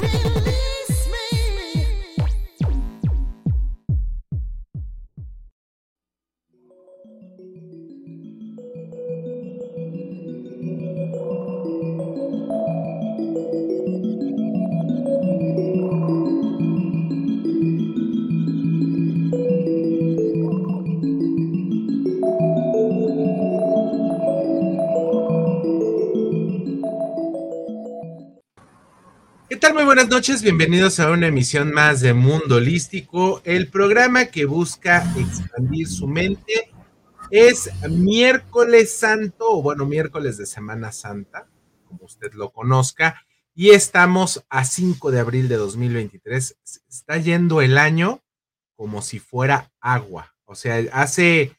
Believe. Buenas noches, bienvenidos a una emisión más de Mundo Holístico, el programa que busca expandir su mente. Es miércoles santo, o bueno, miércoles de Semana Santa, como usted lo conozca, y estamos a 5 de abril de 2023. Está yendo el año como si fuera agua. O sea, hace,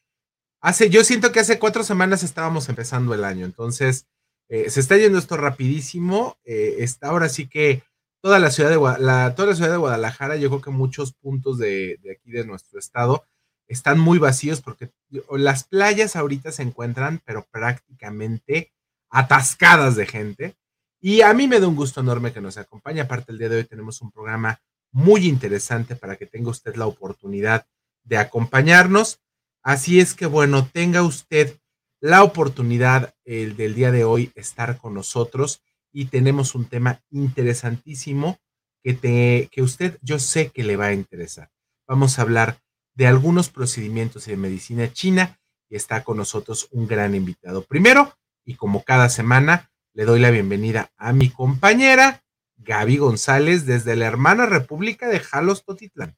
hace, yo siento que hace cuatro semanas estábamos empezando el año, entonces eh, se está yendo esto rapidísimo. Eh, está ahora sí que toda la ciudad de, toda la ciudad de Guadalajara, yo creo que muchos puntos de, aquí de nuestro estado están muy vacíos porque las playas ahorita se encuentran, pero prácticamente atascadas de gente. Y a mí me da un gusto enorme que nos acompañe. Aparte, el día de hoy tenemos un programa muy interesante para que tenga usted la oportunidad de acompañarnos. Así es que, bueno, tenga usted la oportunidad el del día de hoy estar con nosotros y tenemos un tema interesantísimo que, te, que usted yo sé que le va a interesar. Vamos a hablar de algunos procedimientos de medicina china y está con nosotros un gran invitado. Primero, y como cada semana, le doy la bienvenida a mi compañera Gaby González desde la hermana República de Jalos Totitlán.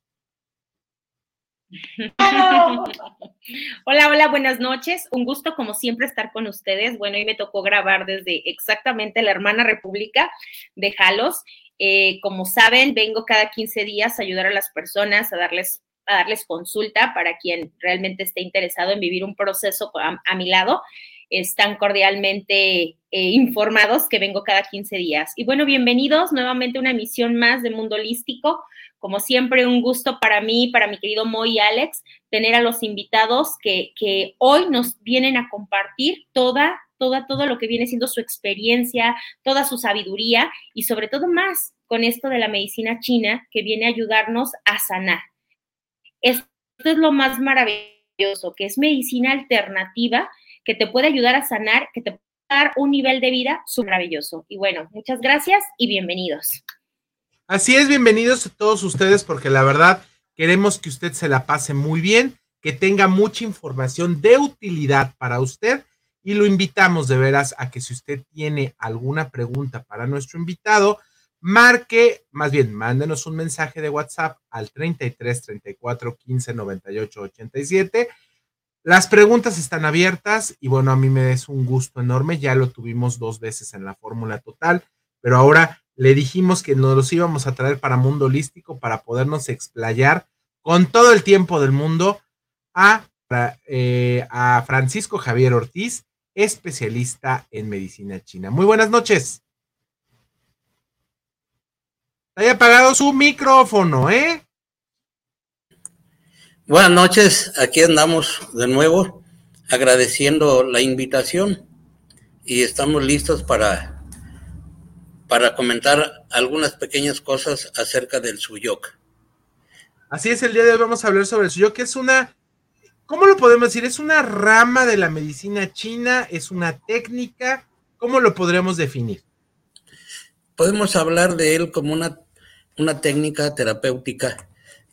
Hola, hola, buenas noches. Un gusto como siempre estar con ustedes. Bueno, hoy me tocó grabar desde exactamente la hermana república de Jalos. Eh, como saben, vengo cada 15 días a ayudar a las personas, a darles, a darles consulta para quien realmente esté interesado en vivir un proceso a, mi lado. Están cordialmente eh, informados que vengo cada 15 días. Y bueno, bienvenidos nuevamente a una emisión más de Mundo Holístico como siempre, un gusto para mí, para mi querido Moy y Alex, tener a los invitados que, hoy nos vienen a compartir toda, toda, todo lo que viene siendo su experiencia, toda su sabiduría y sobre todo más con esto de la medicina china que viene a ayudarnos a sanar. Esto es lo más maravilloso, que es medicina alternativa que te puede ayudar a sanar, que te puede dar un nivel de vida maravilloso. Y bueno, muchas gracias y bienvenidos. Así es, bienvenidos a todos ustedes porque la verdad queremos que usted se la pase muy bien, que tenga mucha información de utilidad para usted y lo invitamos de veras a que si usted tiene alguna pregunta para nuestro invitado, marque, más bien, mándenos un mensaje de WhatsApp al 33 34 15 98 87. Las preguntas están abiertas y bueno, a mí me es un gusto enorme. Ya lo tuvimos dos veces en la fórmula total, pero ahora le dijimos que nos los íbamos a traer para Mundo Holístico para podernos explayar con todo el tiempo del mundo a, eh, a Francisco Javier Ortiz, especialista en medicina china. Muy buenas noches. Haya apagado su micrófono, ¿eh? Buenas noches, aquí andamos de nuevo agradeciendo la invitación y estamos listos para para comentar algunas pequeñas cosas acerca del suyok. Así es, el día de hoy vamos a hablar sobre el suyok, que es una, ¿cómo lo podemos decir? ¿Es una rama de la medicina china? ¿Es una técnica? ¿Cómo lo podremos definir? Podemos hablar de él como una, una técnica terapéutica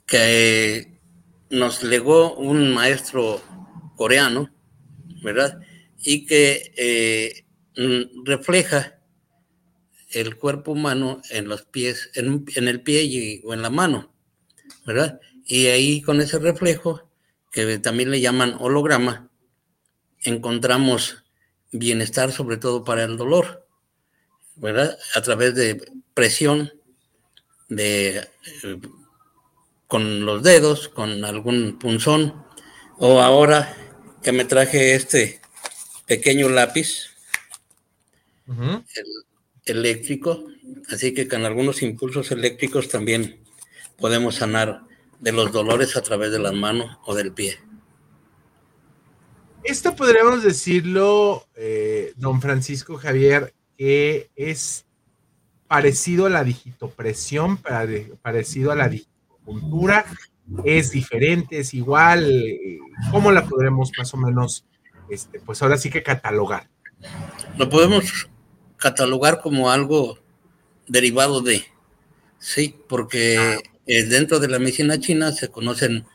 que nos legó un maestro coreano, ¿verdad? Y que eh, refleja el cuerpo humano en los pies, en, el pie o en la mano, ¿verdad? Y ahí con ese reflejo, que también le llaman holograma, encontramos bienestar sobre todo para el dolor, ¿verdad? A través de presión, de, eh, con los dedos, con algún punzón, o ahora que me traje este pequeño lápiz, eléctrico, así que con algunos impulsos eléctricos también podemos sanar de los dolores a través de las manos o del pie. Esto podríamos decirlo, eh, don Francisco Javier, que es parecido a la digitopresión, parecido a la es diferente, es igual, ¿cómo la podremos más o menos, este, pues ahora sí que catalogar? Lo podemos catalogar como algo derivado de, sí, porque ah. eh, dentro de la medicina china se conocen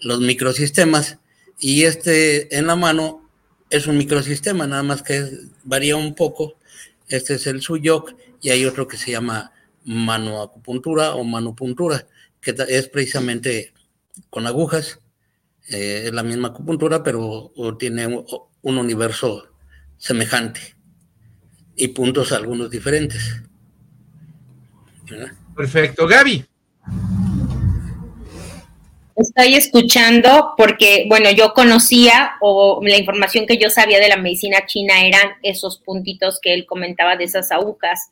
los microsistemas y este en la mano es un microsistema, nada más que varía un poco. Este es el suyok y hay otro que se llama manoacupuntura o manopuntura, que es precisamente con agujas, eh, es la misma acupuntura, pero tiene un universo semejante y puntos algunos diferentes. Perfecto, Gaby. Estoy escuchando porque, bueno, yo conocía o la información que yo sabía de la medicina china eran esos puntitos que él comentaba de esas agujas.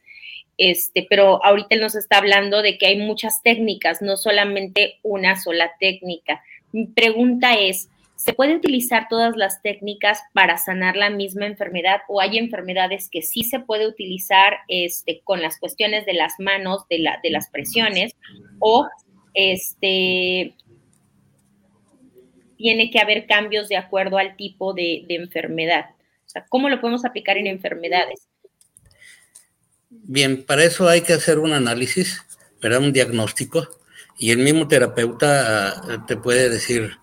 Este, pero ahorita él nos está hablando de que hay muchas técnicas, no solamente una sola técnica. Mi pregunta es, ¿se puede utilizar todas las técnicas para sanar la misma enfermedad o hay enfermedades que sí se puede utilizar este, con las cuestiones de las manos, de, la, de las presiones o este, tiene que haber cambios de acuerdo al tipo de, enfermedad. O sea, ¿cómo lo podemos aplicar en enfermedades? Bien, para eso hay que hacer un análisis, ¿verdad? Un diagnóstico, y el mismo terapeuta ah, te puede decir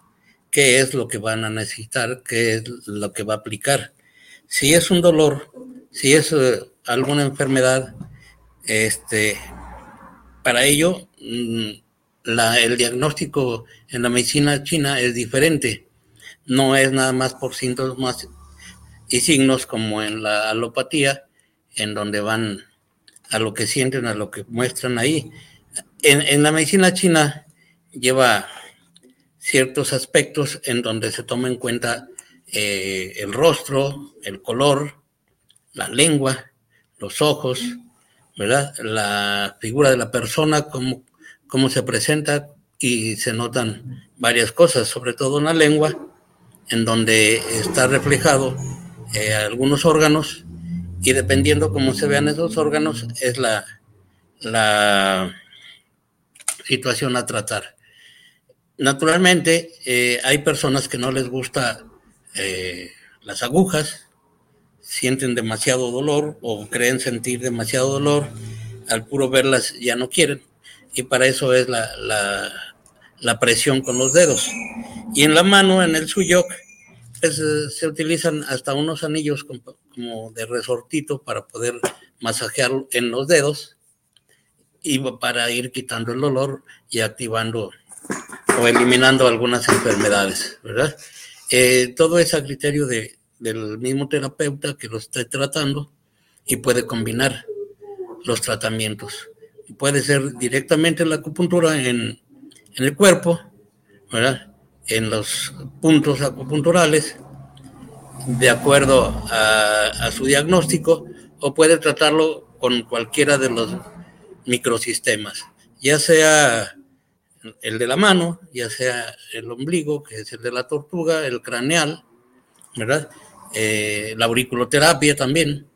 qué es lo que van a necesitar, qué es lo que va a aplicar. Si es un dolor, si es eh, alguna enfermedad, este, para ello mm, el diagnóstico en la medicina china es diferente. No es nada más por síntomas y signos como en la alopatía, en donde van a lo que sienten, a lo que muestran ahí. En, la medicina china lleva ciertos aspectos en donde se toma en cuenta eh, el rostro, el color, la lengua, los ojos, ¿verdad? La figura de la persona, como cómo se presenta y se notan varias cosas, sobre todo en la lengua, en donde está reflejado eh, algunos órganos y dependiendo cómo se vean esos órganos es la, la situación a tratar. Naturalmente, eh, hay personas que no les gusta eh, las agujas, sienten demasiado dolor o creen sentir demasiado dolor, al puro verlas ya no quieren y para eso es la, la, presión con los dedos. Y en la mano, en el suyok, eh, se utilizan hasta unos anillos como, de resortito para poder masajear en los dedos y para ir quitando el dolor y activando o eliminando algunas enfermedades, ¿verdad? Eh, todo es a criterio de, del mismo terapeuta que lo esté tratando y puede combinar los tratamientos puede ser directamente la acupuntura en, el cuerpo, ¿verdad? En los puntos acupunturales, de acuerdo a, su diagnóstico, o puede tratarlo con cualquiera de los microsistemas, ya sea el de la mano, ya sea el ombligo, que es el de la tortuga, el craneal, ¿verdad? Eh, la auriculoterapia también.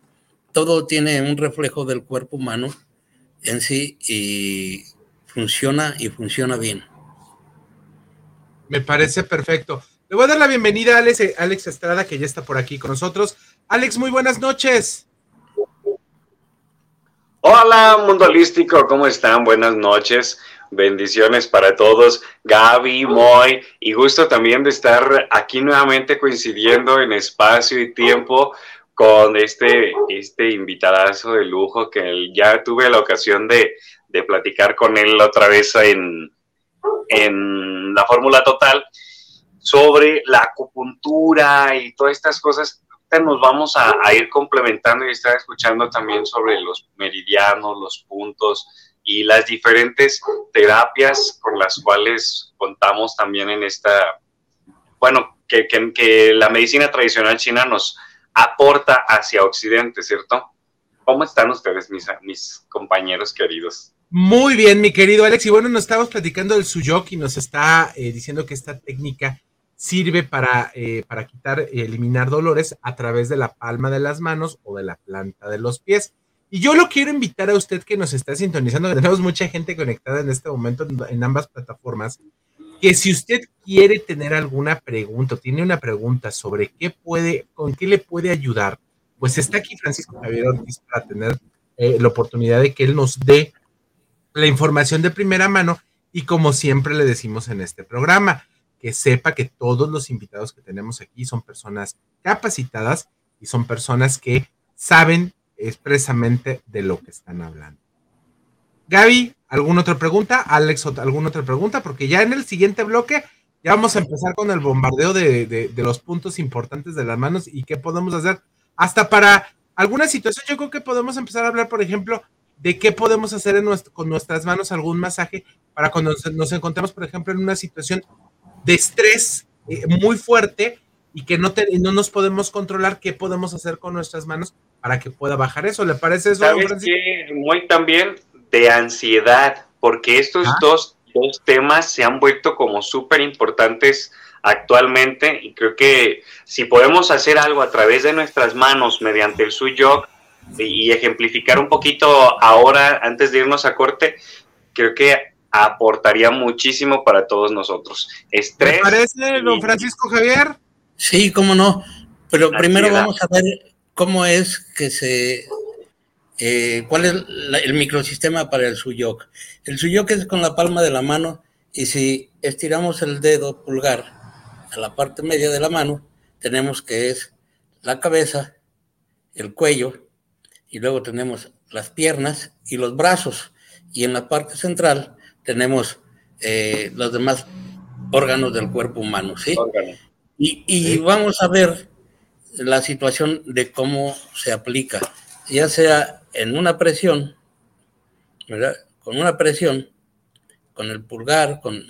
Todo tiene un reflejo del cuerpo humano en sí y funciona y funciona bien. Me parece perfecto. Le voy a dar la bienvenida a Alex, Alex Estrada, que ya está por aquí con nosotros. Alex, muy buenas noches. Hola, mundo holístico, ¿cómo están? Buenas noches. Bendiciones para todos, Gaby, Moy, y gusto también de estar aquí nuevamente coincidiendo en espacio y tiempo con este, este invitadazo de lujo que ya tuve la ocasión de, platicar con él otra vez en, en la Fórmula Total sobre la acupuntura y todas estas cosas. Nos vamos a, ir complementando y estar escuchando también sobre los meridianos, los puntos y las diferentes terapias con las cuales contamos también en esta, bueno, que, que la medicina tradicional china nos, aporta hacia Occidente, ¿cierto? ¿Cómo están ustedes, mis, mis compañeros queridos? Muy bien, mi querido Alex. Y bueno, nos estamos platicando del Suyok y nos está eh, diciendo que esta técnica sirve para, eh, para quitar, eliminar dolores a través de la palma de las manos o de la planta de los pies. Y yo lo quiero invitar a usted que nos está sintonizando, tenemos mucha gente conectada en este momento en ambas plataformas, que si usted quiere tener alguna pregunta, tiene una pregunta sobre qué puede, con qué le puede ayudar, pues está aquí Francisco Javier Ortiz para tener eh, la oportunidad de que él nos dé la información de primera mano y como siempre le decimos en este programa, que sepa que todos los invitados que tenemos aquí son personas capacitadas y son personas que saben expresamente de lo que están hablando. Gaby, ¿alguna otra pregunta? Alex, ¿alguna otra pregunta? Porque ya en el siguiente bloque ya vamos a empezar con el bombardeo de, los puntos importantes de las manos y qué podemos hacer. Hasta para alguna situación, yo creo que podemos empezar a hablar, por ejemplo, de qué podemos hacer con nuestras manos algún masaje para cuando nos, encontramos, por ejemplo, en una situación de estrés eh, muy fuerte y que no, no nos podemos controlar, qué podemos hacer con nuestras manos para que pueda bajar eso. ¿Le parece eso? ¿Sabes Muy también de ansiedad, porque estos ah. dos, dos, temas se han vuelto como súper importantes actualmente y creo que si podemos hacer algo a través de nuestras manos mediante el suyo y ejemplificar un poquito ahora antes de irnos a corte, creo que aportaría muchísimo para todos nosotros. Estrés. ¿Me parece, don Francisco Javier? Sí, cómo no. Pero primero vamos a ver cómo es que se... Eh, ¿Cuál es el microsistema para el suyok? El suyok es con la palma de la mano y si estiramos el dedo pulgar a la parte media de la mano, tenemos que es la cabeza, el cuello y luego tenemos las piernas y los brazos. Y en la parte central tenemos eh, los demás órganos del cuerpo humano, ¿sí? y, vamos a ver la situación de cómo se aplica, ya sea en una presión, ¿verdad? Con una presión, con el pulgar, con,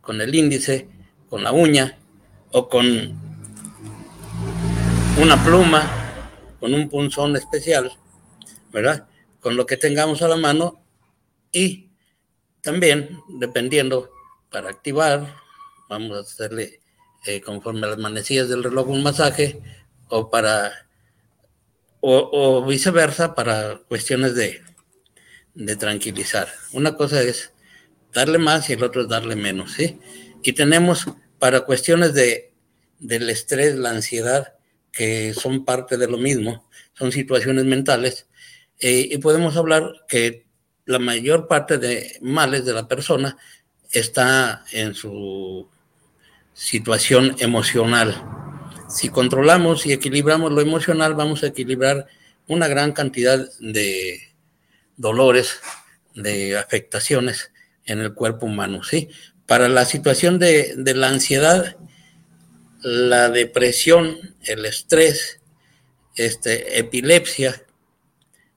con el índice, con la uña o con una pluma, con un punzón especial, ¿verdad? Con lo que tengamos a la mano y también, dependiendo, para activar, vamos a hacerle eh, conforme a las manecillas del reloj un masaje o para, o, viceversa, para cuestiones de, de tranquilizar. Una cosa es darle más y el otro es darle menos, ¿sí? Y tenemos para cuestiones de, del estrés, la ansiedad, que son parte de lo mismo, son situaciones mentales, eh, y podemos hablar que la mayor parte de males de la persona está en su situación emocional. Si controlamos y equilibramos lo emocional, vamos a equilibrar una gran cantidad de dolores, de afectaciones en el cuerpo humano, ¿sí? Para la situación de, de la ansiedad, la depresión, el estrés, este, epilepsia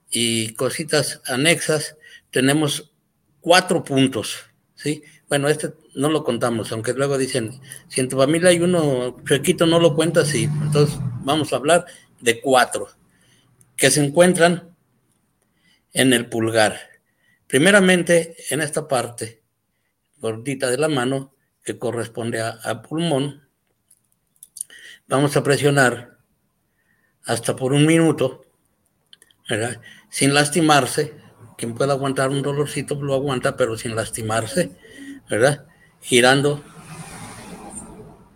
y cositas anexas, tenemos cuatro puntos, ¿sí? Bueno, este no lo contamos, aunque luego dicen, si en tu familia hay uno chuequito, no lo cuentas, sí. Entonces vamos a hablar de cuatro que se encuentran en el pulgar. Primeramente, en esta parte gordita de la mano, que corresponde a, pulmón, vamos a presionar hasta por un minuto, ¿verdad? Sin lastimarse. Quien pueda aguantar un dolorcito lo aguanta, pero sin lastimarse, ¿verdad? girando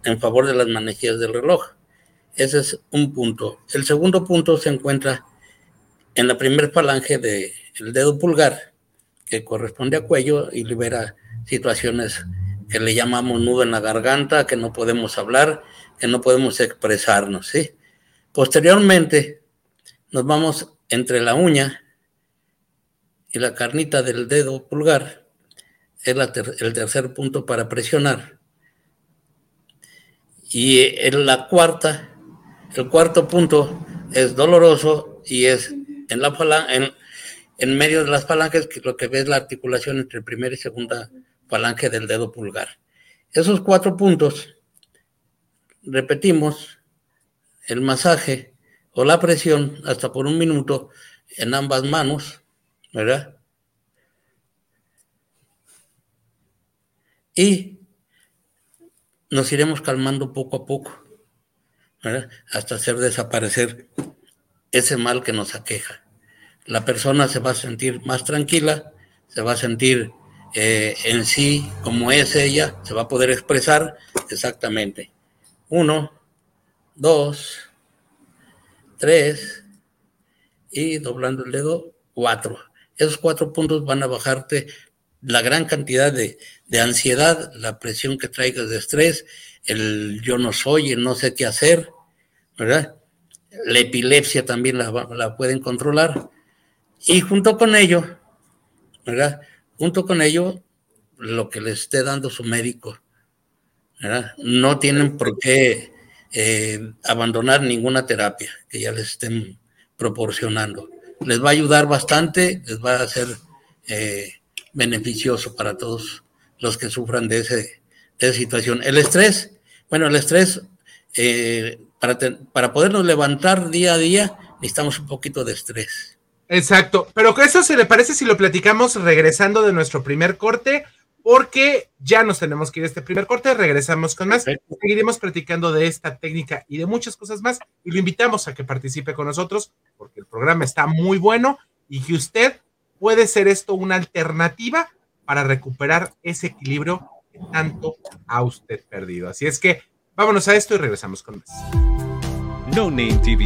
en favor de las manejillas del reloj. Ese es un punto. El segundo punto se encuentra en la primer falange del dedo pulgar, que corresponde a cuello y libera situaciones que le llamamos nudo en la garganta, que no podemos hablar, que no podemos expresarnos. ¿sí? Posteriormente, nos vamos entre la uña y la carnita del dedo pulgar es el tercer punto para presionar. Y en la cuarta, el cuarto punto es doloroso y es en, la en, en medio de las falanges, que lo que ves la articulación entre primera y segunda falange del dedo pulgar. Esos cuatro puntos, repetimos, el masaje o la presión hasta por un minuto en ambas manos, ¿verdad? y nos iremos calmando poco a poco, hasta hacer desaparecer ese mal que nos aqueja. la persona se va a sentir más tranquila, se va a sentir eh, en sí como es ella, se va a poder expresar exactamente. Uno, dos, tres, y doblando el dedo, cuatro. Esos cuatro puntos van a bajarte la gran cantidad de, ansiedad, la presión que traigas de estrés, el yo no soy, el no sé qué hacer, ¿verdad? La epilepsia también la, la pueden controlar. Y junto con ello, ¿verdad? Junto con ello, lo que les esté dando su médico, ¿verdad? No tienen por qué eh, abandonar ninguna terapia que ya les estén proporcionando. Les va a ayudar bastante, les va a ser eh, beneficioso para todos los que sufran de, ese, de esa situación. El estrés, bueno, el estrés, eh, para, para podernos levantar día a día, necesitamos un poquito de estrés. Exacto, pero que eso se le parece si lo platicamos regresando de nuestro primer corte, porque ya nos tenemos que ir a este primer corte, regresamos con más, seguiremos platicando de esta técnica y de muchas cosas más, y lo invitamos a que participe con nosotros, porque el programa está muy bueno y que usted puede ser esto una alternativa para recuperar ese equilibrio que tanto ha usted perdido. Así es que vámonos a esto y regresamos con más. No Name TV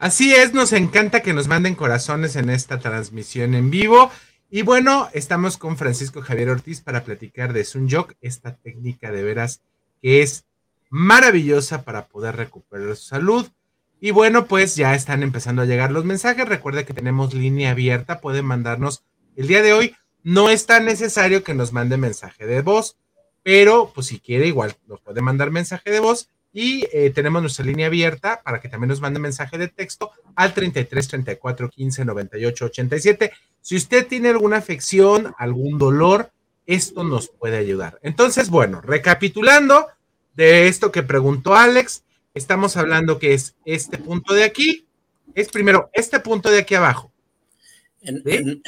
Así es, nos encanta que nos manden corazones en esta transmisión en vivo. Y bueno, estamos con Francisco Javier Ortiz para platicar de Sun Joke, esta técnica de veras que es maravillosa para poder recuperar su salud. Y bueno, pues ya están empezando a llegar los mensajes. Recuerda que tenemos línea abierta, pueden mandarnos el día de hoy. No es tan necesario que nos mande mensaje de voz, pero pues si quiere igual nos puede mandar mensaje de voz y eh, tenemos nuestra línea abierta para que también nos mande mensaje de texto al 33 34 15 98 87. Si usted tiene alguna afección, algún dolor, esto nos puede ayudar. Entonces, bueno, recapitulando de esto que preguntó Alex, estamos hablando que es este punto de aquí, es primero este punto de aquí abajo. En,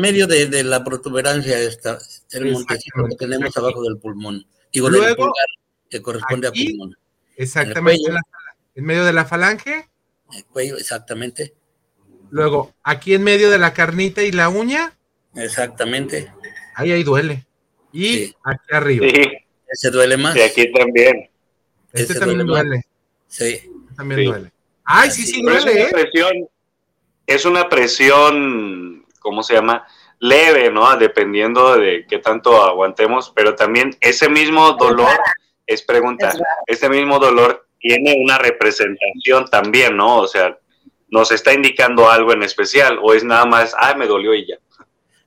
medio de, la protuberancia esta, el montecito que tenemos abajo del pulmón. Digo, Luego, que corresponde a pulmón. Exactamente. En, medio de la falange. El cuello, exactamente. Luego, aquí en medio de la carnita y la uña. Exactamente. Ahí, ahí duele. Y aquí arriba. Sí. Ese duele más. Y aquí también. Este también duele. Sí. Este también duele. Ay, sí, sí, duele. Es una, ¿eh? presión, es una presión, ¿cómo se llama? Leve, ¿no? Dependiendo de qué tanto aguantemos, pero también ese mismo dolor es pregunta, ¿este mismo dolor tiene una representación también, ¿no? O sea, nos está indicando algo en especial o es nada más, ah, me dolió y ya.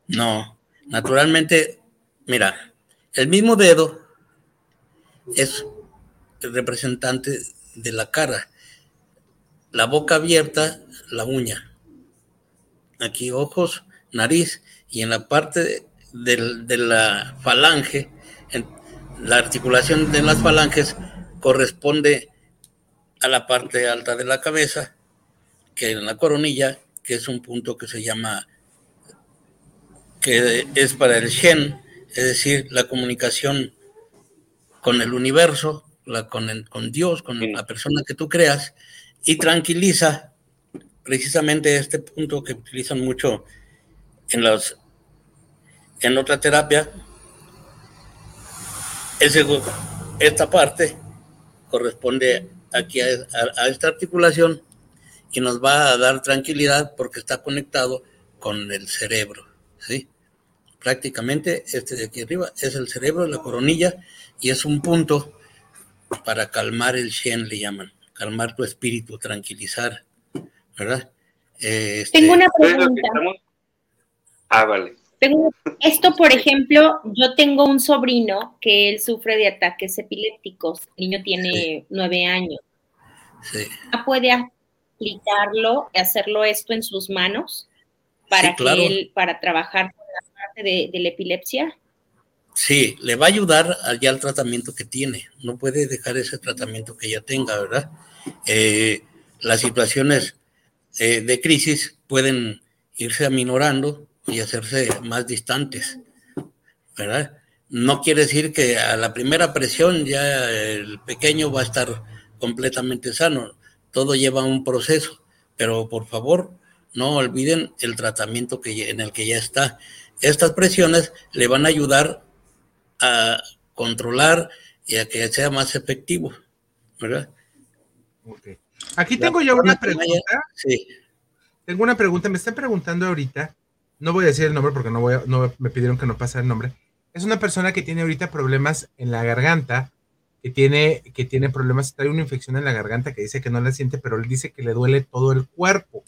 No, naturalmente, mira, el mismo dedo es el representante de la cara, la boca abierta, la uña, aquí ojos, nariz y en la parte de la falange, la articulación de las falanges corresponde a la parte alta de la cabeza, que en la coronilla, que es un punto que se llama, que es para el Shen, es decir, la comunicación con el universo, la, con, con Dios, con la persona que tú creas, y tranquiliza precisamente este punto que utilizan mucho en los en otra terapia, esta parte corresponde aquí a, esta articulación y nos va a dar tranquilidad porque está conectado con el cerebro, ¿sí? Prácticamente este de aquí arriba es el cerebro, la coronilla, y es un punto para calmar el Shen, le llaman, calmar tu espíritu, tranquilizar, ¿verdad? Este, Tengo una pregunta. Ah, vale. Esto, por ejemplo, yo tengo un sobrino que él sufre de ataques epilépticos. El niño tiene nueve años. Sí. ¿Puede aplicarlo, hacerlo esto en sus manos para que él, para trabajar con la parte de, la epilepsia? Sí, le va a ayudar allá al tratamiento que tiene. No puede dejar ese tratamiento que ya tenga, ¿verdad? Eh, las situaciones eh, de crisis pueden irse aminorando y hacerse más distantes, ¿verdad? No quiere decir que a la primera presión ya el pequeño va a estar completamente sano. Todo lleva un proceso, pero por favor no olviden el tratamiento que, en el que ya está. Estas presiones le van a ayudar a controlar y a que sea más efectivo, ¿verdad? Aquí tengo ya una pregunta. Sí. Tengo una pregunta. Me están preguntando ahorita no voy a decir el nombre porque no, voy no me pidieron que no pase el nombre. Es una persona que tiene ahorita problemas en la garganta, que tiene, que tiene problemas, trae una infección en la garganta que dice que no la siente, pero él dice que le duele todo el cuerpo,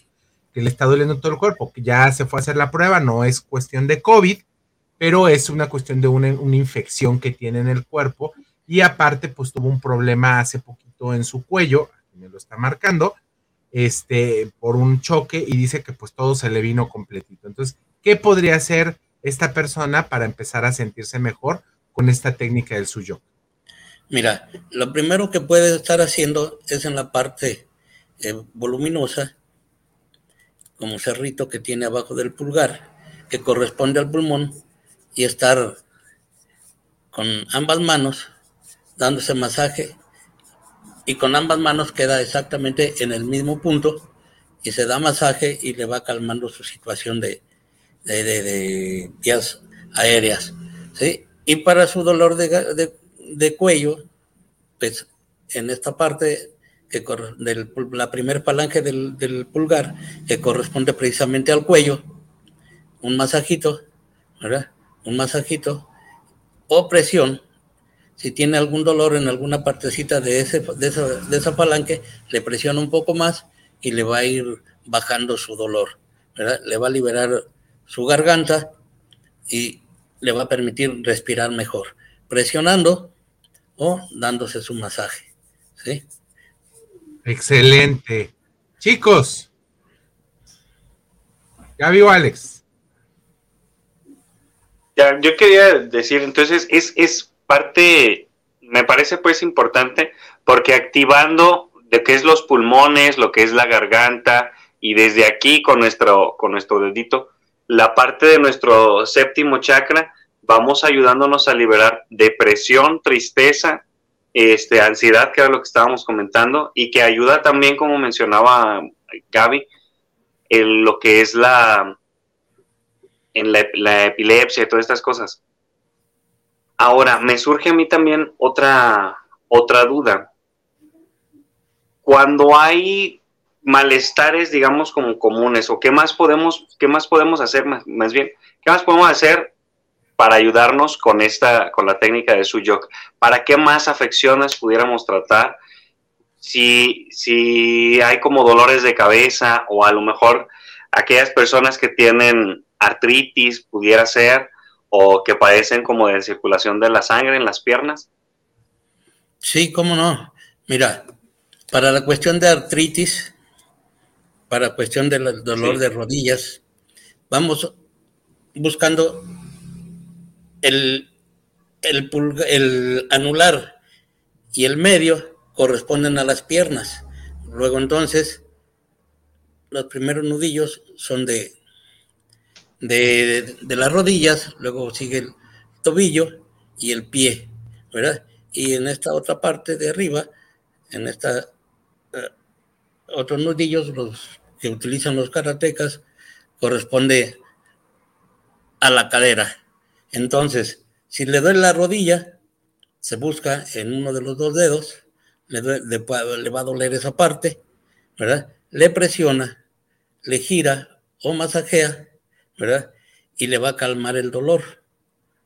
que le está doliendo todo el cuerpo, que ya se fue a hacer la prueba, no es cuestión de COVID, pero es una cuestión de una, una infección que tiene en el cuerpo y aparte pues tuvo un problema hace poquito en su cuello, me lo está marcando, este, por un choque y dice que pues todo se le vino completito. Entonces, ¿qué podría hacer esta persona para empezar a sentirse mejor con esta técnica del suyo? Mira, lo primero que puede estar haciendo es en la parte eh, voluminosa, como cerrito que tiene abajo del pulgar, que corresponde al pulmón, y estar con ambas manos dándose masaje y con ambas manos queda exactamente en el mismo punto y se da masaje y le va calmando su situación de, de, vías aéreas. ¿sí? Y para su dolor de, cuello, pues en esta parte que de la primera palanca del, del, pulgar, que corresponde precisamente al cuello, un masajito, ¿verdad? Un masajito o presión si tiene algún dolor en alguna partecita de, ese, de, esa, de esa palanque, le presiona un poco más y le va a ir bajando su dolor, ¿verdad? Le va a liberar su garganta y le va a permitir respirar mejor, presionando o dándose su masaje, ¿sí? Excelente. Chicos, ya vio Alex. Ya, yo quería decir, entonces, es, es parte, me parece pues importante, porque activando de qué es los pulmones, lo que es la garganta, y desde aquí con nuestro, con nuestro dedito, la parte de nuestro séptimo chakra, vamos ayudándonos a liberar depresión, tristeza, este, ansiedad, que era lo que estábamos comentando, y que ayuda también, como mencionaba Gaby, en lo que es la, en la, la epilepsia y todas estas cosas. Ahora, me surge a mí también otra, otra duda. Cuando hay malestares, digamos, como comunes, o qué más podemos, qué más podemos hacer, más, bien, qué más podemos hacer para ayudarnos con esta, con la técnica de Suyok? ¿Para qué más afecciones pudiéramos tratar? si, si hay como dolores de cabeza o a lo mejor aquellas personas que tienen artritis pudiera ser o que padecen como de circulación de la sangre en las piernas? Sí, cómo no. Mira, para la cuestión de artritis, para cuestión del dolor de rodillas, vamos buscando el, el, el anular y el medio corresponden a las piernas. Luego entonces, los primeros nudillos son de, de, las rodillas, luego sigue el tobillo y el pie, ¿verdad? Y en esta otra parte de arriba, en esta uh, otros nudillos, los que utilizan los karatecas, corresponde a la cadera. Entonces, si le doy la rodilla, se busca en uno de los dos dedos, le, le, le va a doler esa parte, ¿verdad? Le presiona, le gira o masajea, ¿verdad? Y le va a calmar el dolor.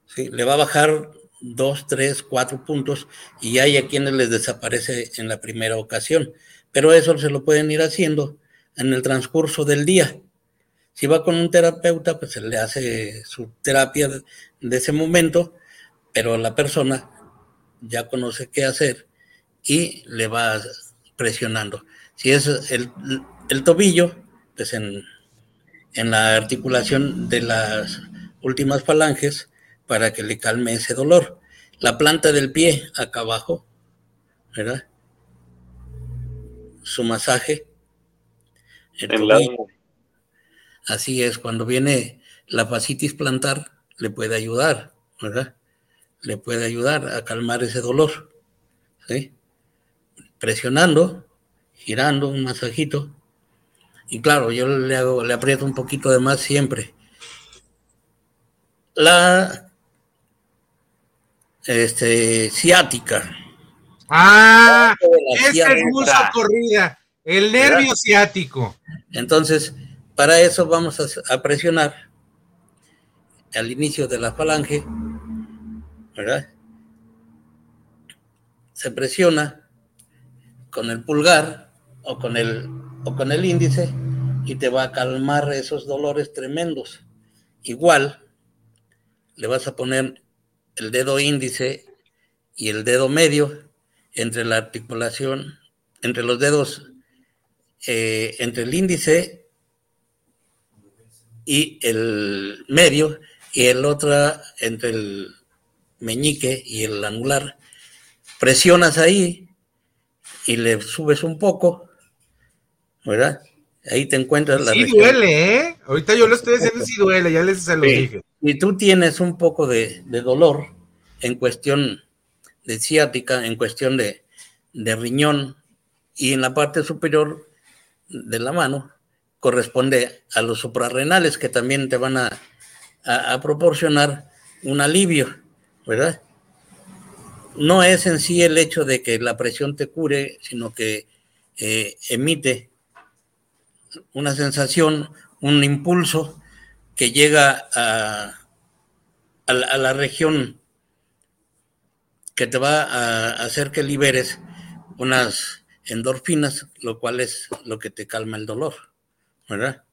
¿sí? Le va a bajar dos, tres, cuatro puntos y hay a quienes les desaparece en la primera ocasión. Pero eso se lo pueden ir haciendo en el transcurso del día. Si va con un terapeuta, pues se le hace su terapia de ese momento, pero la persona ya conoce qué hacer y le va presionando. Si es el, el tobillo, pues en, en la articulación de las últimas falanges para que le calme ese dolor. La planta del pie acá abajo, ¿verdad? Su masaje. Así es, cuando viene la fascitis plantar, le puede ayudar, ¿verdad? Le puede ayudar a calmar ese dolor, ¿sí? Presionando, girando un masajito. Y claro, yo le hago, le aprieto un poquito de más siempre. La este, ciática. Ah, esa es mucha corrida, el nervio ¿verdad? ciático. Entonces, para eso vamos a, a, presionar al inicio de la falange, ¿verdad? Se presiona con el pulgar o con el, o con el índice y te va a calmar esos dolores tremendos. Igual, le vas a poner el dedo índice y el dedo medio entre la articulación, entre los dedos, eh, entre el índice y el medio, y el otro entre el meñique y el anular. Presionas ahí y le subes un poco, ¿verdad? Ahí te encuentras la. Sí región. duele, ¿eh? Ahorita yo lo estoy diciendo, sí duele, ya les se lo sí. dije. Y tú tienes un poco de, de, dolor en cuestión de ciática, en cuestión de, de riñón, y en la parte superior de la mano corresponde a los suprarrenales que también te van a, a, a proporcionar un alivio, ¿verdad? No es en sí el hecho de que la presión te cure, sino que eh, emite una sensación, un impulso que llega a, a, la, región que te va a hacer que liberes unas endorfinas, lo cual es lo que te calma el dolor, ¿verdad?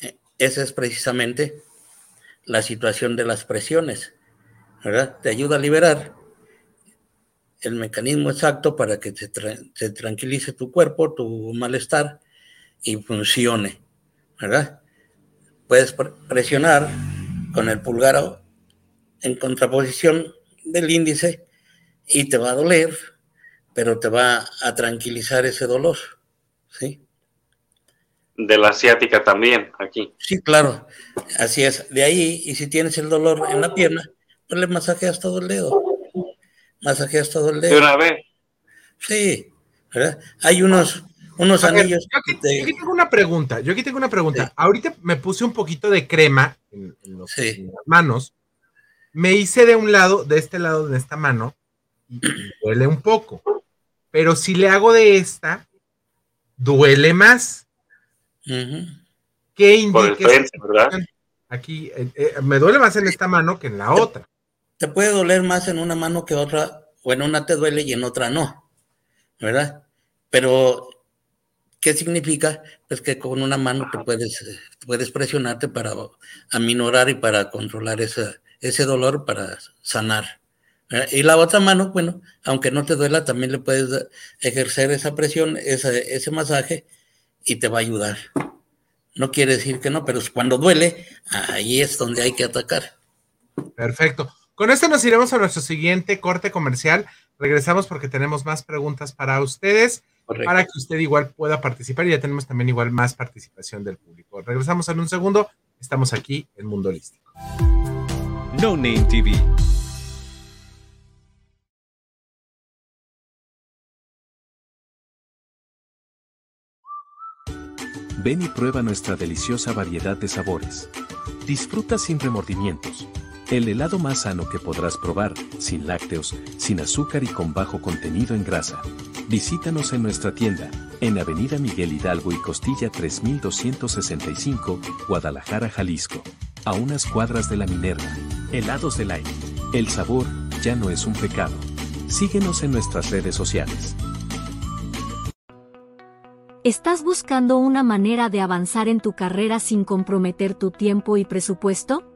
E, esa es precisamente la situación de las presiones, ¿verdad? Te ayuda a liberar el mecanismo exacto para que se, tra se tranquilice tu cuerpo, tu malestar, y funcione, ¿verdad? Puedes presionar con el pulgar en contraposición del índice y te va a doler, pero te va a tranquilizar ese dolor, ¿sí? De la asiática también, aquí. Sí, claro, así es. De ahí, y si tienes el dolor en la pierna, pues le masajeas todo el dedo. Masajeas todo el dedo. ¿De una vez? Sí, ¿verdad? Hay unos unos a anillos. Yo, aquí, te... yo, aquí, tengo una pregunta. Yo aquí tengo una pregunta. Sí. Ahorita me puse un poquito de crema en, en, los, sí. en, las manos. Me hice de un lado, de este lado de esta mano, y duele un poco. Pero si le hago de esta, duele más. Uh -huh. ¿Qué indica? ¿verdad? Aquí eh, eh, me duele más en esta mano que en la te, otra. Te puede doler más en una mano que otra, o en una te duele y en otra no, ¿verdad? Pero, ¿qué significa? Pues que con una mano te puedes, puedes presionarte para aminorar y para controlar ese dolor, para sanar. Y la otra mano, bueno, aunque no te duela, también le puedes ejercer esa presión, ese masaje, y te va a ayudar. No quiere decir que no, pero cuando duele, ahí es donde hay que atacar. Perfecto. Con esto nos iremos a nuestro siguiente corte comercial. Regresamos porque tenemos más preguntas para ustedes, para que usted igual pueda participar y ya tenemos también igual más participación del público. Regresamos en un segundo. Estamos aquí en Mundo Holístico. No Name TV Ven y prueba nuestra deliciosa variedad de sabores. Disfruta sin remordimientos. El helado más sano que podrás probar, sin lácteos, sin azúcar y con bajo contenido en grasa. Visítanos en nuestra tienda, en Avenida Miguel Hidalgo y Costilla 3265, Guadalajara, Jalisco. A unas cuadras de la Minerva. Helados del aire. El sabor ya no es un pecado. Síguenos en nuestras redes sociales. ¿Estás buscando una manera de avanzar en tu carrera sin comprometer tu tiempo y presupuesto?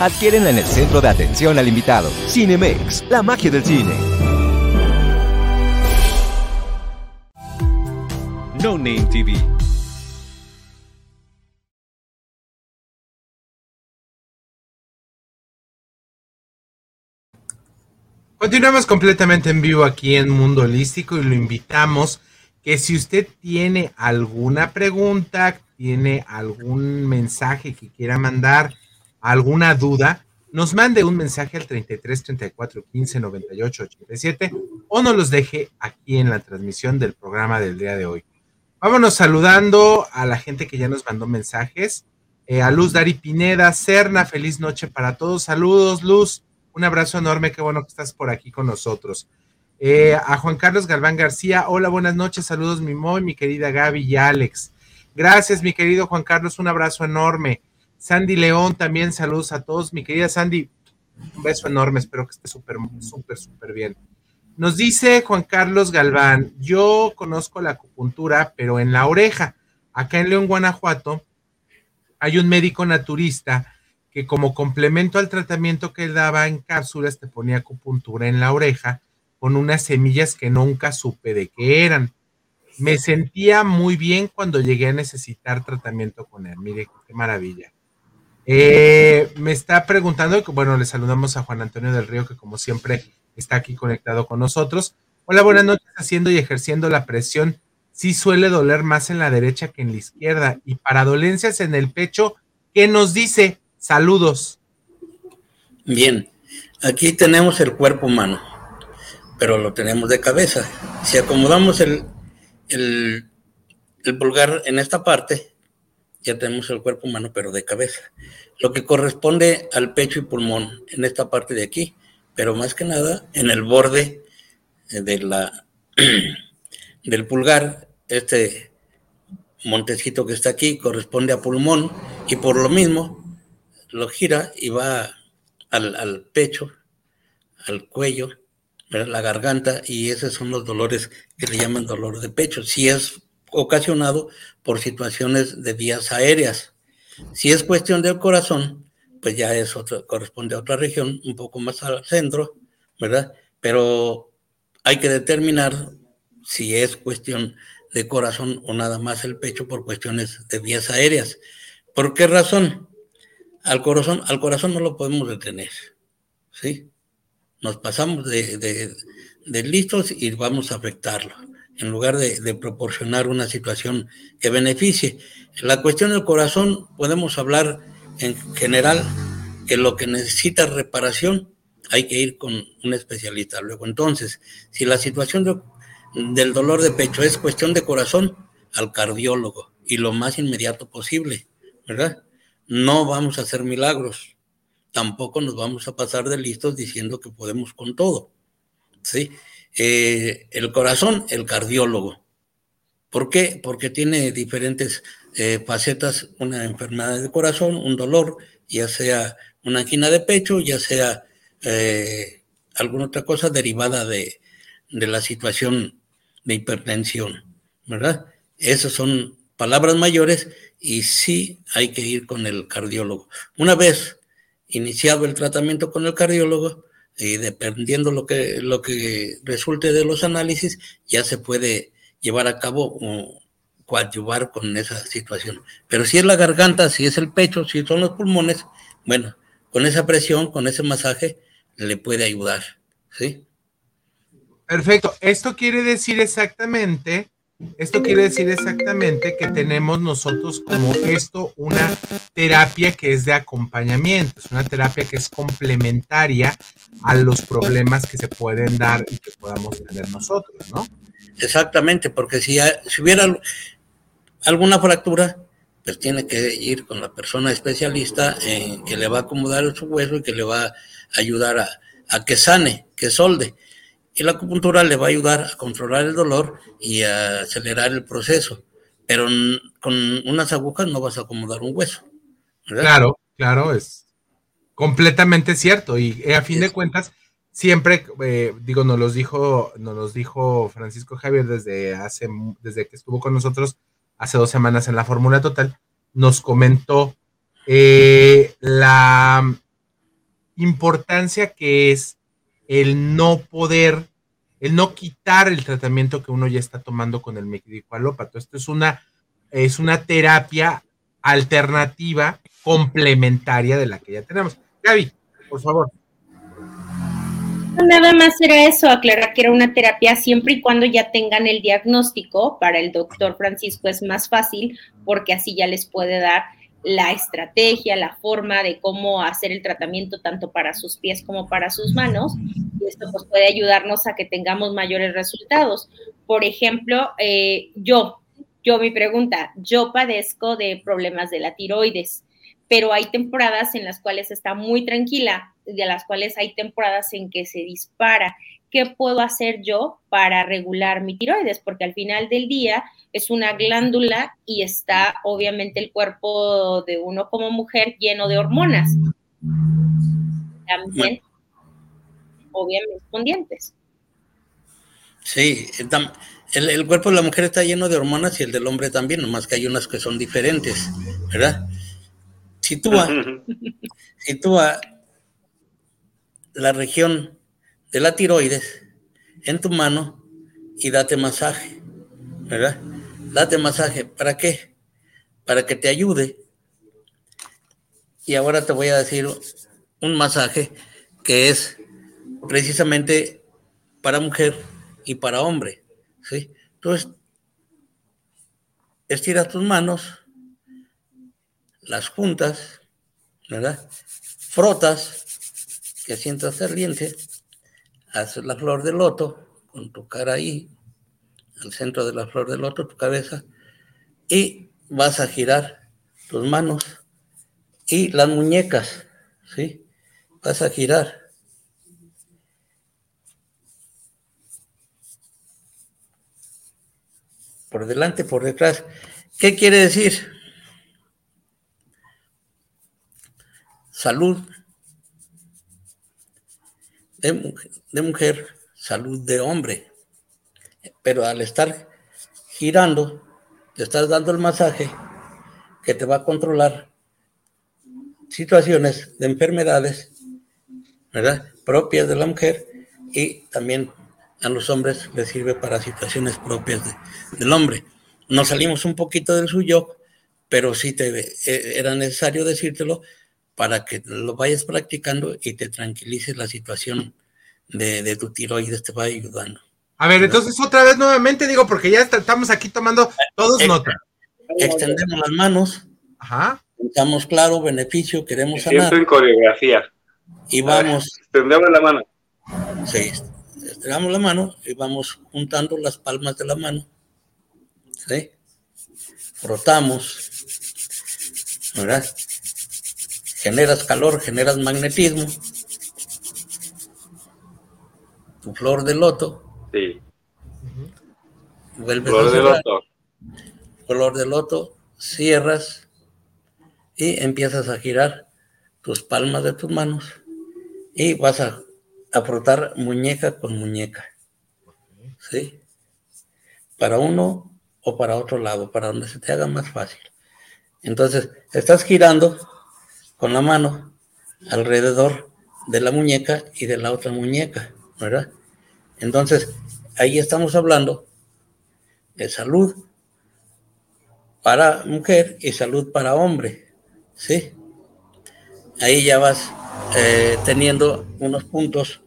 Adquiérenla en el centro de atención al invitado. Cinemex, la magia del cine. No Name TV. Continuamos completamente en vivo aquí en Mundo Holístico y lo invitamos que si usted tiene alguna pregunta, tiene algún mensaje que quiera mandar, alguna duda, nos mande un mensaje al 33 34 15 98 87 o nos los deje aquí en la transmisión del programa del día de hoy. Vámonos saludando a la gente que ya nos mandó mensajes. Eh, a Luz Dari Pineda, Cerna, feliz noche para todos. Saludos, Luz. Un abrazo enorme, qué bueno que estás por aquí con nosotros. Eh, a Juan Carlos Galván García, hola, buenas noches, saludos mi Moy, mi querida Gaby y Alex. Gracias, mi querido Juan Carlos, un abrazo enorme. Sandy León, también saludos a todos. Mi querida Sandy, un beso enorme, espero que esté súper, súper, súper bien. Nos dice Juan Carlos Galván, yo conozco la acupuntura, pero en la oreja. Acá en León, Guanajuato, hay un médico naturista que como complemento al tratamiento que él daba en cápsulas, te ponía acupuntura en la oreja con unas semillas que nunca supe de qué eran. Me sentía muy bien cuando llegué a necesitar tratamiento con él. Mire, qué maravilla. Eh, me está preguntando, bueno, le saludamos a Juan Antonio del Río, que como siempre está aquí conectado con nosotros. Hola, buenas noches, haciendo y ejerciendo la presión. Sí suele doler más en la derecha que en la izquierda. Y para dolencias en el pecho, ¿qué nos dice? Saludos. Bien, aquí tenemos el cuerpo humano pero lo tenemos de cabeza. Si acomodamos el, el, pulgar en esta parte, ya tenemos el cuerpo humano, pero de cabeza. Lo que corresponde al pecho y pulmón, en esta parte de aquí, pero más que nada en el borde de la, del pulgar, este montecito que está aquí corresponde a pulmón y por lo mismo lo gira y va al, al pecho, al cuello la garganta y esos son los dolores que le llaman dolor de pecho. Si es ocasionado por situaciones de vías aéreas. Si es cuestión del corazón, pues ya corresponde a otra región, un poco más al centro, ¿verdad? Pero hay que determinar si es cuestión de corazón o nada más el pecho por cuestiones de vías aéreas. ¿Por qué razón? Al corazón, al corazón no lo podemos detener, ¿sí? Nos pasamos de, listos y vamos a afectarlo, en lugar de, proporcionar una situación que beneficie. En la cuestión del corazón podemos hablar en general que lo que necesita reparación hay que ir con un especialista. Luego, entonces, si la situación del dolor de pecho es cuestión de corazón, al cardiólogo y lo más inmediato posible, ¿verdad? No vamos a hacer milagros, tampoco nos vamos a pasar de listos diciendo que podemos con todo, ¿sí? Eh, el corazón, el cardiólogo. ¿Por qué? Porque tiene diferentes eh, facetas, una enfermedad de corazón, un dolor, ya sea una angina de pecho, ya sea eh, alguna otra cosa derivada de, la situación de hipertensión, ¿verdad? Esas son palabras mayores y sí hay que ir con el cardiólogo. Una vez iniciado el tratamiento con el cardiólogo, y dependiendo lo que, lo que resulte de los análisis, ya se puede llevar a cabo o coadyuvar con esa situación. Pero si es la garganta, si es el pecho, si son los pulmones, bueno, con esa presión, con ese masaje, le puede ayudar, ¿sí? Perfecto. Esto quiere decir exactamente, esto quiere decir exactamente que tenemos nosotros como esto una terapia que es de acompañamiento, es una terapia que es complementaria a los problemas que se pueden dar y que podamos tener nosotros, ¿no? Exactamente, porque si, si hubiera alguna fractura, pues tiene que ir con la persona especialista en que le va a acomodar su hueso y que le va a ayudar a, que sane, que solde. Y la acupuntura le va a ayudar a controlar el dolor y a acelerar el proceso. Pero con unas agujas no vas a acomodar un hueso. Claro, claro, es completamente cierto. Y eh, a fin de cuentas, siempre, eh, digo, nos los dijo, nos los dijo Francisco Javier desde hace, desde que estuvo con nosotros hace dos semanas en la Fórmula Total, nos comentó eh, la importancia que es el no poder, el no quitar el tratamiento que uno ya está tomando con el alópato. Esto es una, es una terapia alternativa complementaria de la que ya tenemos. Gaby, por favor. Nada más era eso, aclarar que era una terapia siempre y cuando ya tengan el diagnóstico. Para el doctor Francisco es más fácil porque así ya les puede dar la estrategia, la forma de cómo hacer el tratamiento tanto para sus pies como para sus manos. Y esto pues, puede ayudarnos a que tengamos mayores resultados. Por ejemplo, eh, yo, yo mi pregunta, yo padezco de problemas de la tiroides, pero hay temporadas en las cuales está muy tranquila, de las cuales hay temporadas en que se dispara. ¿Qué puedo hacer yo para regular mi tiroides? Porque al final del día es una glándula y está obviamente el cuerpo de uno como mujer lleno de hormonas. También, obviamente, con dientes. Sí, el, el, cuerpo de la mujer está lleno de hormonas y el del hombre también, nomás que hay unas que son diferentes, ¿verdad? Sitúa, sitúa la región de la tiroides en tu mano y date masaje, ¿verdad? date masaje. ¿Para qué? Para que te ayude. Y ahora te voy a decir un masaje que es precisamente para mujer y para hombre. ¿sí? Entonces, estiras tus manos, las juntas, ¿verdad? Frotas, que sientas ardiente, haces la flor de loto con tu cara ahí, al centro de la flor del loto, tu cabeza, y vas a girar tus manos y las muñecas, ¿sí? Vas a girar. Por delante, por detrás. ¿Qué quiere decir? Salud de, de mujer, salud de hombre pero al estar girando, te estás dando el masaje que te va a controlar situaciones de enfermedades, ¿verdad? Propias de la mujer y también a los hombres les sirve para situaciones propias del hombre. Nos salimos un poquito del suyo, pero sí te, eh, era necesario decírtelo para que lo vayas practicando y te tranquilices la situación de, de tu tiroides, te va ayudando. A ver, entonces otra vez nuevamente digo, porque ya estamos aquí tomando todos nota. Extendemos las manos. Ajá. Estamos claro, beneficio, queremos sanar. Siento en coreografía. Y vamos. extendemos la mano. Sí, extendemos la mano y vamos juntando las palmas de la mano. ¿Sí? Frotamos. ¿Verdad? Generas calor, generas magnetismo. Tu flor de loto Sí. Vuelves de loto. Color de loto, cierras y empiezas a girar tus palmas de tus manos y vas a, a frotar muñeca con muñeca. ¿Sí? Para uno o para otro lado, para donde se te haga más fácil. Entonces, estás girando con la mano alrededor de la muñeca y de la otra muñeca, ¿verdad? Entonces, ahí estamos hablando de salud para mujer y salud para hombre, ¿sí? Ahí ya vas eh, teniendo unos puntos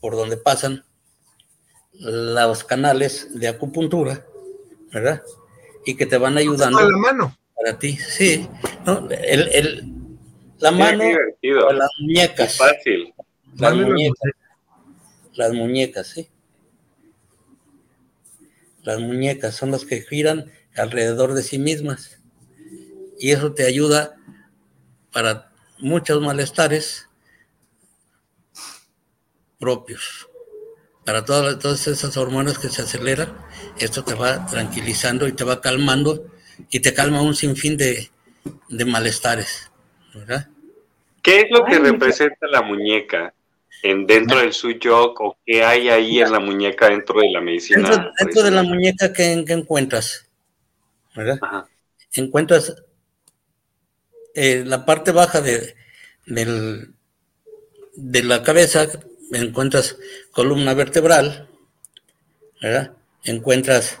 por donde pasan los canales de acupuntura, ¿verdad? Y que te van ayudando. la mano. Para ti, sí. la mano, las muñecas. fácil. Las muñecas, las muñecas, ¿sí? Las muñecas son las que giran alrededor de sí mismas. Y eso te ayuda para muchos malestares propios. Para todas, todas esas hormonas que se aceleran, esto te va tranquilizando y te va calmando y te calma un sinfín de, de malestares. ¿verdad? ¿Qué es lo que representa la muñeca en dentro del suyo o qué hay ahí en la muñeca dentro de la medicina? Dentro, de la muñeca que, encuentras, ¿verdad? Encuentras eh, la parte baja de, de la cabeza, encuentras columna vertebral, ¿verdad? Encuentras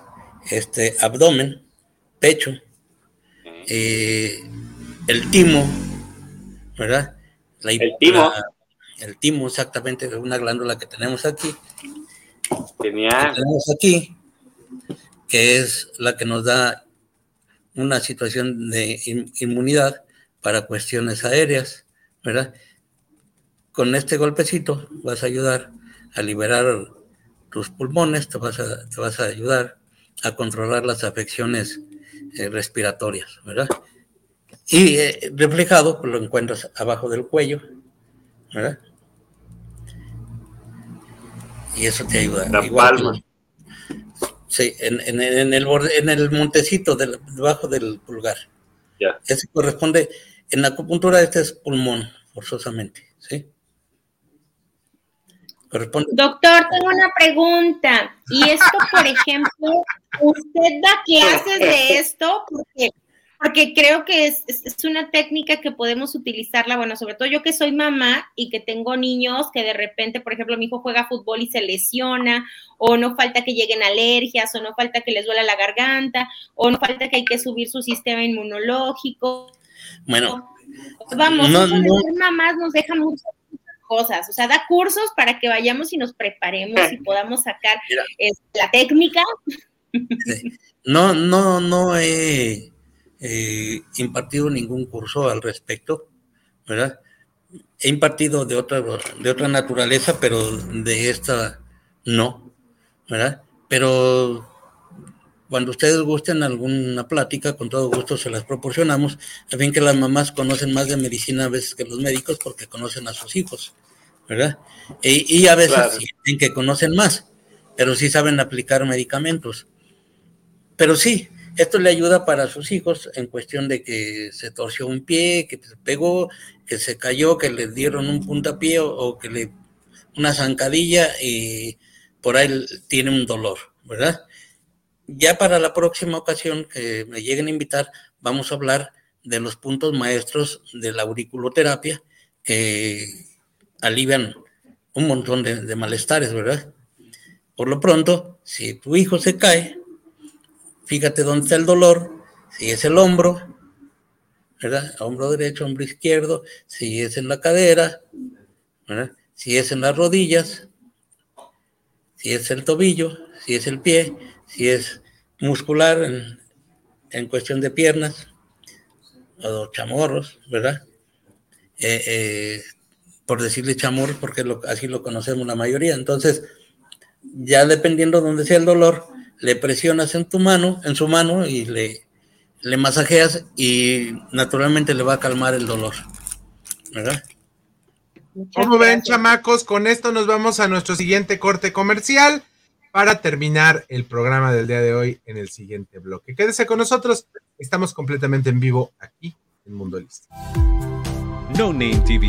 este abdomen, pecho, eh, el timo, ¿verdad? el timo. el timo, exactamente, de una glándula que tenemos aquí. Genial. tenemos aquí, que es la que nos da una situación de inmunidad para cuestiones aéreas, ¿verdad? Con este golpecito vas a ayudar a liberar tus pulmones, te vas a, te vas a ayudar a controlar las afecciones eh, respiratorias, ¿verdad? Y eh, reflejado, pues lo encuentras abajo del cuello, ¿verdad? Y eso te ayuda. La palma. Sí, en, el en el montecito debajo del pulgar. Ya. Ese corresponde, en la acupuntura este es pulmón, forzosamente, ¿sí? Doctor, tengo una pregunta. Y esto, por ejemplo, ¿usted da clases de esto? Porque porque creo que es, una técnica que podemos utilizarla, bueno, sobre todo yo que soy mamá y que tengo niños que de repente, por ejemplo, mi hijo juega fútbol y se lesiona, o no falta que lleguen alergias, o no falta que les duela la garganta, o no falta que hay que subir su sistema inmunológico. Bueno, vamos, no, mamás nos deja muchas cosas, o sea, da cursos para que vayamos y nos preparemos y podamos sacar la técnica. No, no, no he eh, impartido ningún curso al respecto, ¿verdad? He impartido de otra, de otra naturaleza, pero de esta no, ¿verdad? Pero cuando ustedes gusten alguna plática, con todo gusto se las proporcionamos. Fin, que las mamás conocen más de medicina a veces que los médicos porque conocen a sus hijos, ¿verdad? Y, a veces claro. que conocen más, pero sí saben aplicar medicamentos. Pero sí, esto le ayuda para sus hijos en cuestión de que se torció un pie, que se pegó, que se cayó, que le dieron un puntapié o, que le una zancadilla y por ahí tiene un dolor, ¿verdad? Ya para la próxima ocasión que me lleguen a invitar, vamos a hablar de los puntos maestros de la auriculoterapia que alivian un montón de, malestares, ¿verdad? Por lo pronto, si tu hijo se cae, fíjate dónde está el dolor, si es el hombro, ¿verdad? Hombro derecho, hombro izquierdo, si es en la cadera, ¿verdad? Si es en las rodillas, si es el tobillo, si es el pie, si es muscular en, en cuestión de piernas o chamorros, ¿verdad? Eh, eh, por decirle chamorros porque lo, así lo conocemos la mayoría. Entonces, ya dependiendo de dónde sea el dolor, le presionas en tu mano, en su mano y le, le masajeas y naturalmente le va a calmar el dolor. ¿Verdad? Como ven, chamacos, con esto nos vamos a nuestro siguiente corte comercial para terminar el programa del día de hoy en el siguiente bloque. Quédese con nosotros, estamos completamente en vivo aquí en Mundo Listo. No Name TV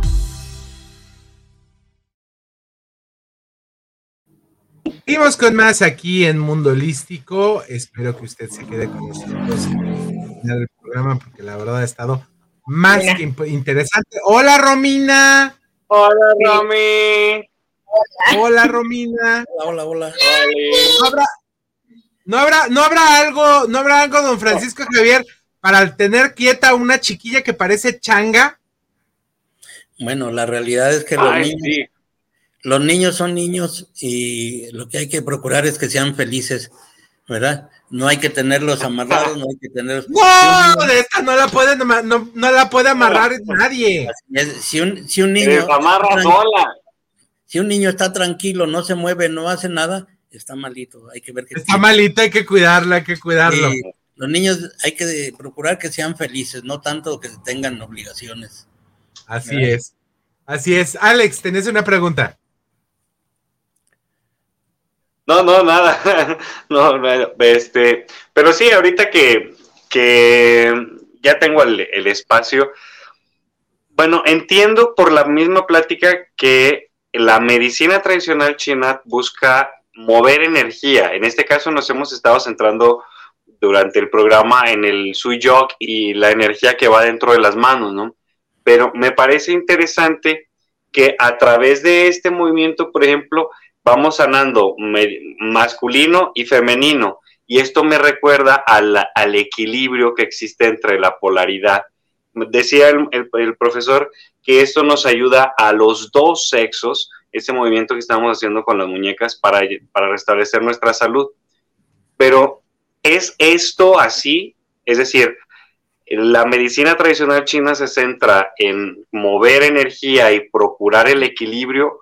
Seguimos con más aquí en Mundo Holístico. Espero que usted se quede con nosotros en el programa porque la verdad ha estado más que interesante. Hola Romina. Hola, Romy. Hola Romina. Hola, hola, hola. ¿No habrá, no habrá, no habrá algo, no habrá algo, don Francisco Javier, para tener quieta una chiquilla que parece changa? Bueno, la realidad es que Ay, sí. Los niños son niños y lo que hay que procurar es que sean felices, ¿verdad? No hay que tenerlos amarrados, no hay que tenerlos. No, de esta no la pueden, ama- no, no la puede amarrar nadie. Es- Si un, si un Se niño tran- sola. si un niño está tranquilo, no se mueve, no hace nada, está malito. Hay que ver que Está malita, hay que cuidarla, hay que cuidarlo. Los niños hay que procurar que sean felices, no tanto que tengan obligaciones. Así es. Así es. Alex, tenés una pregunta. No, no, nada. No, no, este, pero sí, ahorita que, que ya tengo el, el espacio, bueno, entiendo por la misma plática que la medicina tradicional china busca mover energía. En este caso nos hemos estado centrando durante el programa en el sui yok y la energía que va dentro de las manos, ¿no? Pero me parece interesante que a través de este movimiento, por ejemplo, vamos sanando masculino y femenino. Y esto me recuerda al, al equilibrio que existe entre la polaridad. Decía el, el- el profesor que esto nos ayuda a los dos sexos, ese movimiento que estamos haciendo con las muñecas para, para restablecer nuestra salud. Pero ¿es esto así? Es decir, la medicina tradicional china se centra en mover energía y procurar el equilibrio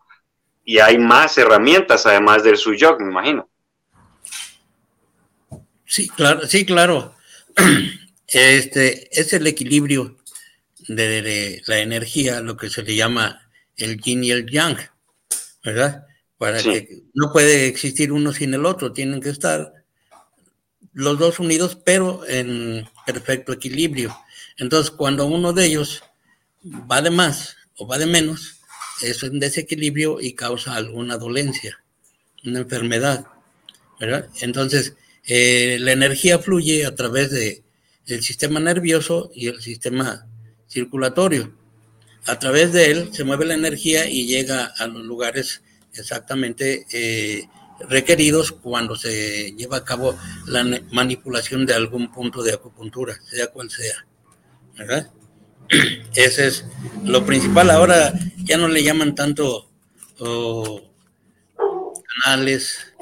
y hay más herramientas además del Suyok, me imagino. Sí, claro, sí, claro. Este es el equilibrio de, la energía, lo que se le llama el yin y el yang, ¿verdad? Para que no puede existir uno sin el otro, tienen que estar los dos unidos, pero en perfecto equilibrio. Entonces, cuando uno de ellos va de más o va de menos, es un desequilibrio y causa alguna dolencia, una enfermedad, ¿verdad? Entonces, eh, la energía fluye a través de el sistema nervioso y el sistema circulatorio. A través de él se mueve la energía y llega a los lugares exactamente eh, requeridos cuando se lleva a cabo la manipulación de algún punto de acupuntura, sea cual sea. ¿verdad? Ese es lo principal. Ahora ya no le llaman tanto canales.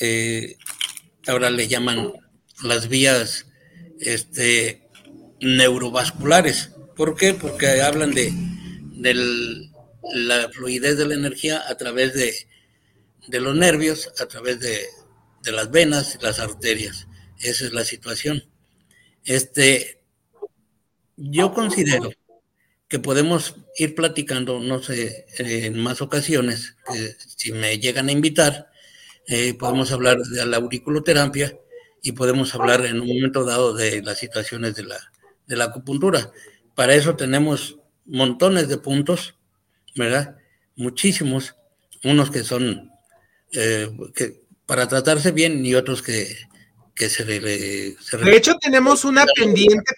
Eh, ahora le llaman las vías este, neurovasculares. ¿Por qué? Porque hablan de, la fluidez de la energía a través de, los nervios, a través de, las venas y las arterias. Esa es la situación. Este, yo considero que podemos ir platicando, no sé, en más ocasiones, si me llegan a invitar, eh, podemos hablar de la auriculoterapia y podemos hablar en un momento dado de las situaciones de la, de la acupuntura. Para eso tenemos montones de puntos, ¿verdad? Muchísimos, unos que son eh, que para tratarse bien y otros que, que se, le, De hecho, tenemos una pendiente.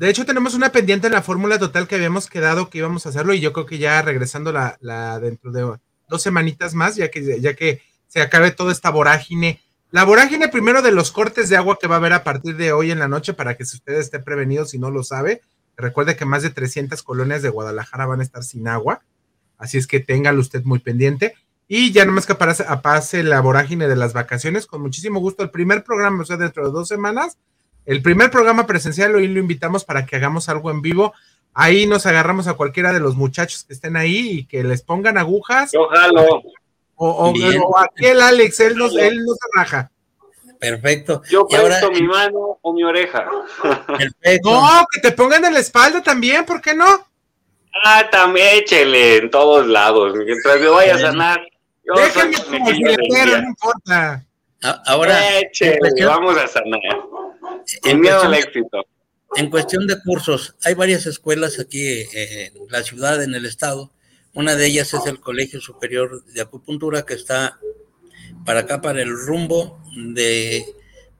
De hecho, tenemos una pendiente en la fórmula total que habíamos quedado que íbamos a hacerlo y yo creo que ya regresando la, dentro de dos semanitas más, ya que, ya que se acabe toda esta vorágine la vorágine primero de los cortes de agua que va a haber a partir de hoy en la noche para que si usted esté prevenido si no lo sabe. Recuerde que más de 300 colonias de Guadalajara van a estar sin agua, así es que téngalo usted muy pendiente. Y ya nomás que pase, pase la vorágine de las vacaciones, con muchísimo gusto. El primer programa, o sea, dentro de dos semanas, el primer programa presencial, hoy lo invitamos para que hagamos algo en vivo. Ahí nos agarramos a cualquiera de los muchachos que estén ahí y que les pongan agujas. Yo o, aquel Alex, él no, él no se raja. Perfecto. Yo presto mi mano o mi oreja. Perfecto. No, que te pongan en la espalda también, ¿por qué no? Ah, también échele en todos lados, mientras me vaya a sanar. Déjenme como no importa. Ahora, échele, vamos a sanar. En miedo al éxito. En cuestión de cursos, hay varias escuelas aquí en la ciudad, en el estado, una de ellas es el Colegio Superior de Acupuntura que está para acá, para el rumbo de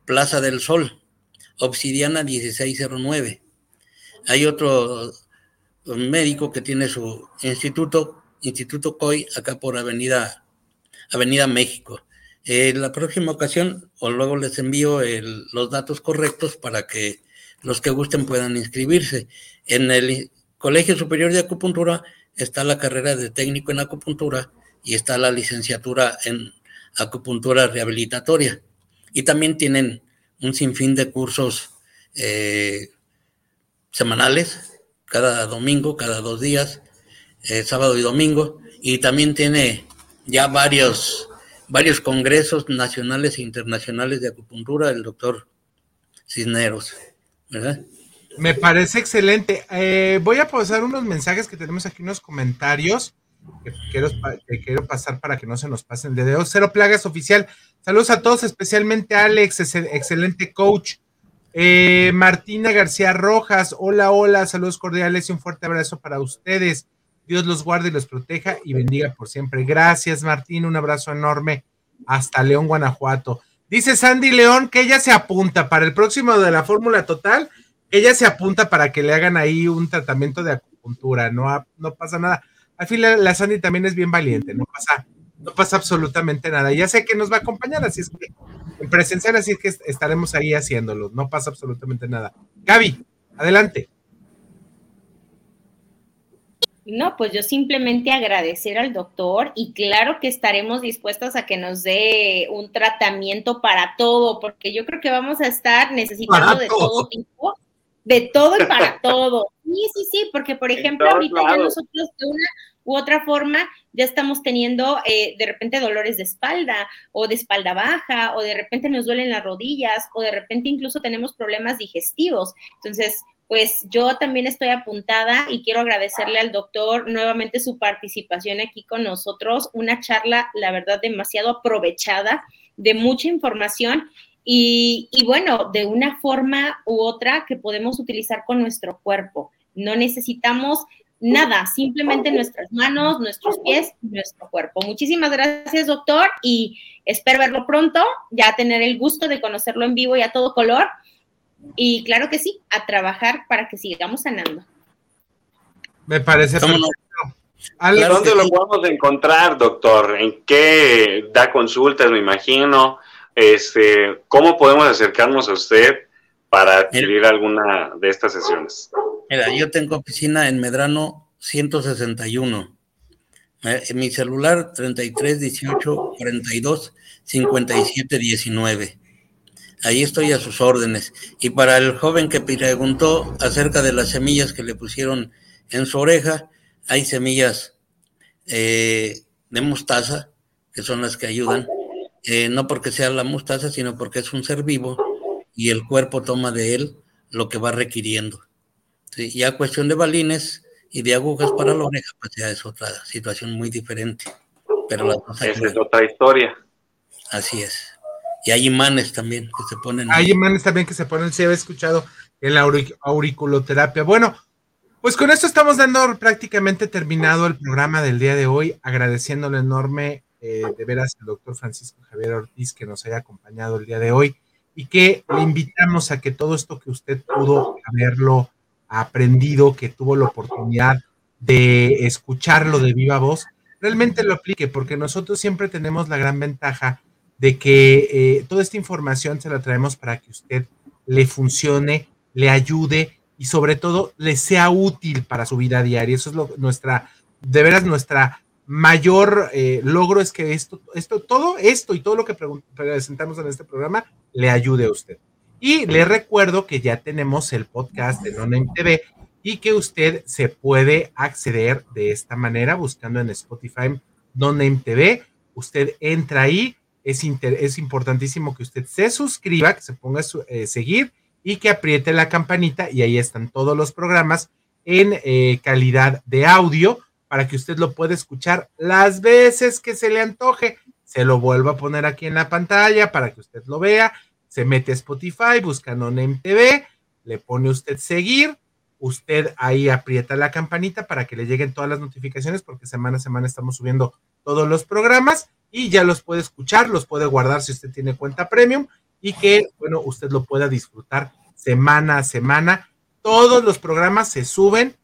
Plaza del Sol, Obsidiana 1609. Hay otro médico que tiene su instituto, Instituto COI, acá por Avenida, Avenida México. En la próxima ocasión, o luego les envío los datos correctos para que los que gusten puedan inscribirse. En el Colegio Superior de Acupuntura está la carrera de técnico en acupuntura y está la licenciatura en acupuntura rehabilitatoria. Y también tienen un sinfín de cursos eh, semanales, cada domingo, cada dos días, eh, sábado y domingo. Y también tiene ya varios, varios congresos nacionales e internacionales de acupuntura, el doctor Cisneros, ¿verdad? Me parece excelente. Eh, voy a pasar unos mensajes que tenemos aquí, unos comentarios que quiero, quiero pasar para que no se nos pasen de dedo. Cero Plagas Oficial. Saludos a todos, especialmente a Alex, excelente coach. Eh, Martina García Rojas, hola, hola, saludos cordiales y un fuerte abrazo para ustedes. Dios los guarde y los proteja y bendiga por siempre. Gracias, Martín, un abrazo enorme hasta León, Guanajuato. Dice Sandy León que ella se apunta para el próximo de la Fórmula Total ella se apunta para que le hagan ahí un tratamiento de acupuntura, no, no pasa nada. Al fin la, Sandy también es bien valiente, no pasa, no pasa absolutamente nada. Ya sé que nos va a acompañar, así es que en presencial, así es que estaremos ahí haciéndolo, no pasa absolutamente nada. Gaby, adelante. No, pues yo simplemente agradecer al doctor y claro que estaremos dispuestas a que nos dé un tratamiento para todo, porque yo creo que vamos a estar necesitando de todo tipo De todo y para todo. Sí, sí, sí, porque por ejemplo, ahorita ya nosotros de una u otra forma ya estamos teniendo eh, de repente dolores de espalda o de espalda baja o de repente nos duelen las rodillas o de repente incluso tenemos problemas digestivos. Entonces, pues yo también estoy apuntada y quiero agradecerle al doctor nuevamente su participación aquí con nosotros. Una charla, la verdad, demasiado aprovechada, de mucha información y, y bueno, de una forma u otra que podemos utilizar con nuestro cuerpo. No necesitamos nada, simplemente nuestras manos, nuestros pies, nuestro cuerpo. Muchísimas gracias, doctor, y espero verlo pronto, ya tener el gusto de conocerlo en vivo y a todo color. Y claro que sí, a trabajar para que sigamos sanando. Me parece perfecto. ¿Dónde lo podemos encontrar, doctor? ¿En qué da consultas, me imagino? Este, ¿Cómo podemos acercarnos a usted para adquirir alguna de estas sesiones? Mira, yo tengo oficina en Medrano 161. Eh, mi celular 33 18 42 57 19. Ahí estoy a sus órdenes. Y para el joven que preguntó acerca de las semillas que le pusieron en su oreja, hay semillas eh, de mostaza, que son las que ayudan, eh, no porque sea la mostaza, sino porque es un ser vivo y el cuerpo toma de él lo que va requiriendo. Ya cuestión de balines y de agujas para la oreja, pues ya es otra situación muy diferente. Pero la Esa es otra historia. Así es. Y hay imanes también que se ponen. Hay imanes también que se ponen, se había escuchado en la auriculoterapia. Bueno, pues con esto estamos dando prácticamente terminado el programa del día de hoy, agradeciéndole enorme eh, de veras al doctor Francisco Javier Ortiz que nos haya acompañado el día de hoy y que le invitamos a que todo esto que usted pudo haberlo aprendido, que tuvo la oportunidad de escucharlo de viva voz, realmente lo aplique, porque nosotros siempre tenemos la gran ventaja de que eh, toda esta información se la traemos para que usted le funcione, le ayude y sobre todo le sea útil para su vida diaria. Eso es lo, nuestra, de veras, nuestra mayor eh, logro es que esto, esto, todo esto y todo lo que presentamos en este programa le ayude a usted. Y le recuerdo que ya tenemos el podcast de Non TV y que usted se puede acceder de esta manera buscando en Spotify Non TV. Usted entra ahí, es, es importantísimo que usted se suscriba, que se ponga a eh, seguir y que apriete la campanita y ahí están todos los programas en eh, calidad de audio para que usted lo pueda escuchar las veces que se le antoje. Se lo vuelvo a poner aquí en la pantalla para que usted lo vea se mete a Spotify, busca NonMTV, TV, le pone usted seguir, usted ahí aprieta la campanita para que le lleguen todas las notificaciones porque semana a semana estamos subiendo todos los programas y ya los puede escuchar, los puede guardar si usted tiene cuenta premium y que, bueno, usted lo pueda disfrutar semana a semana. Todos los programas se suben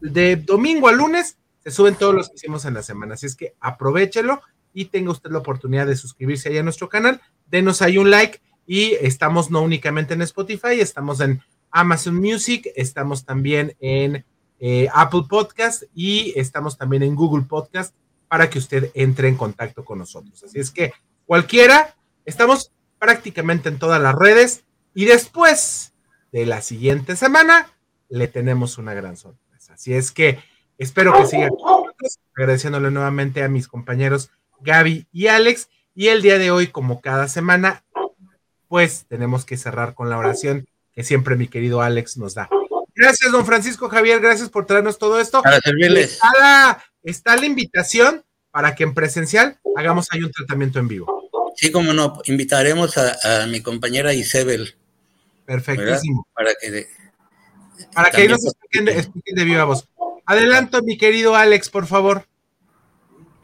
de domingo a lunes, se suben todos los que hicimos en la semana. Así es que aprovechelo y tenga usted la oportunidad de suscribirse ahí a nuestro canal. Denos ahí un like y estamos no únicamente en Spotify, estamos en Amazon Music, estamos también en eh, Apple Podcast y estamos también en Google Podcast para que usted entre en contacto con nosotros. Así es que cualquiera, estamos prácticamente en todas las redes y después de la siguiente semana le tenemos una gran sorpresa. Así es que espero que sigan agradeciéndole nuevamente a mis compañeros Gaby y Alex. Y el día de hoy, como cada semana, pues tenemos que cerrar con la oración que siempre mi querido Alex nos da. Gracias, don Francisco Javier, gracias por traernos todo esto. Para servirles. La, está la invitación para que en presencial hagamos ahí un tratamiento en vivo. Sí, como no, invitaremos a, mi compañera Isabel. Perfectísimo. Para que, para que nos expliquen, expliquen de viva voz. Adelanto, mi querido Alex, por favor.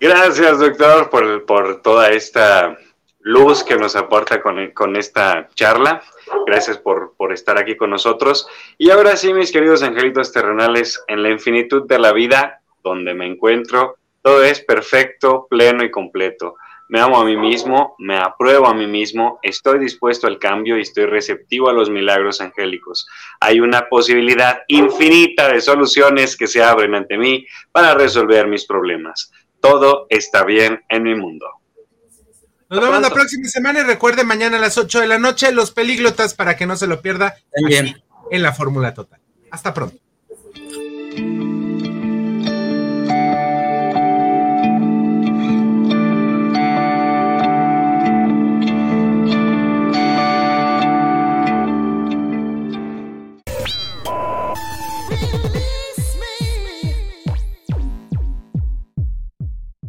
Gracias, doctor, por, por toda esta luz que nos aporta con, esta charla. Gracias por, por, estar aquí con nosotros. Y ahora sí, mis queridos angelitos terrenales, en la infinitud de la vida, donde me encuentro, todo es perfecto, pleno y completo. Me amo a mí mismo, me apruebo a mí mismo, estoy dispuesto al cambio y estoy receptivo a los milagros angélicos. Hay una posibilidad infinita de soluciones que se abren ante mí para resolver mis problemas. Todo está bien en mi mundo. Nos vemos la próxima semana y recuerde mañana a las 8 de la noche los pelíglotas para que no se lo pierda. También. en la fórmula total. Hasta pronto.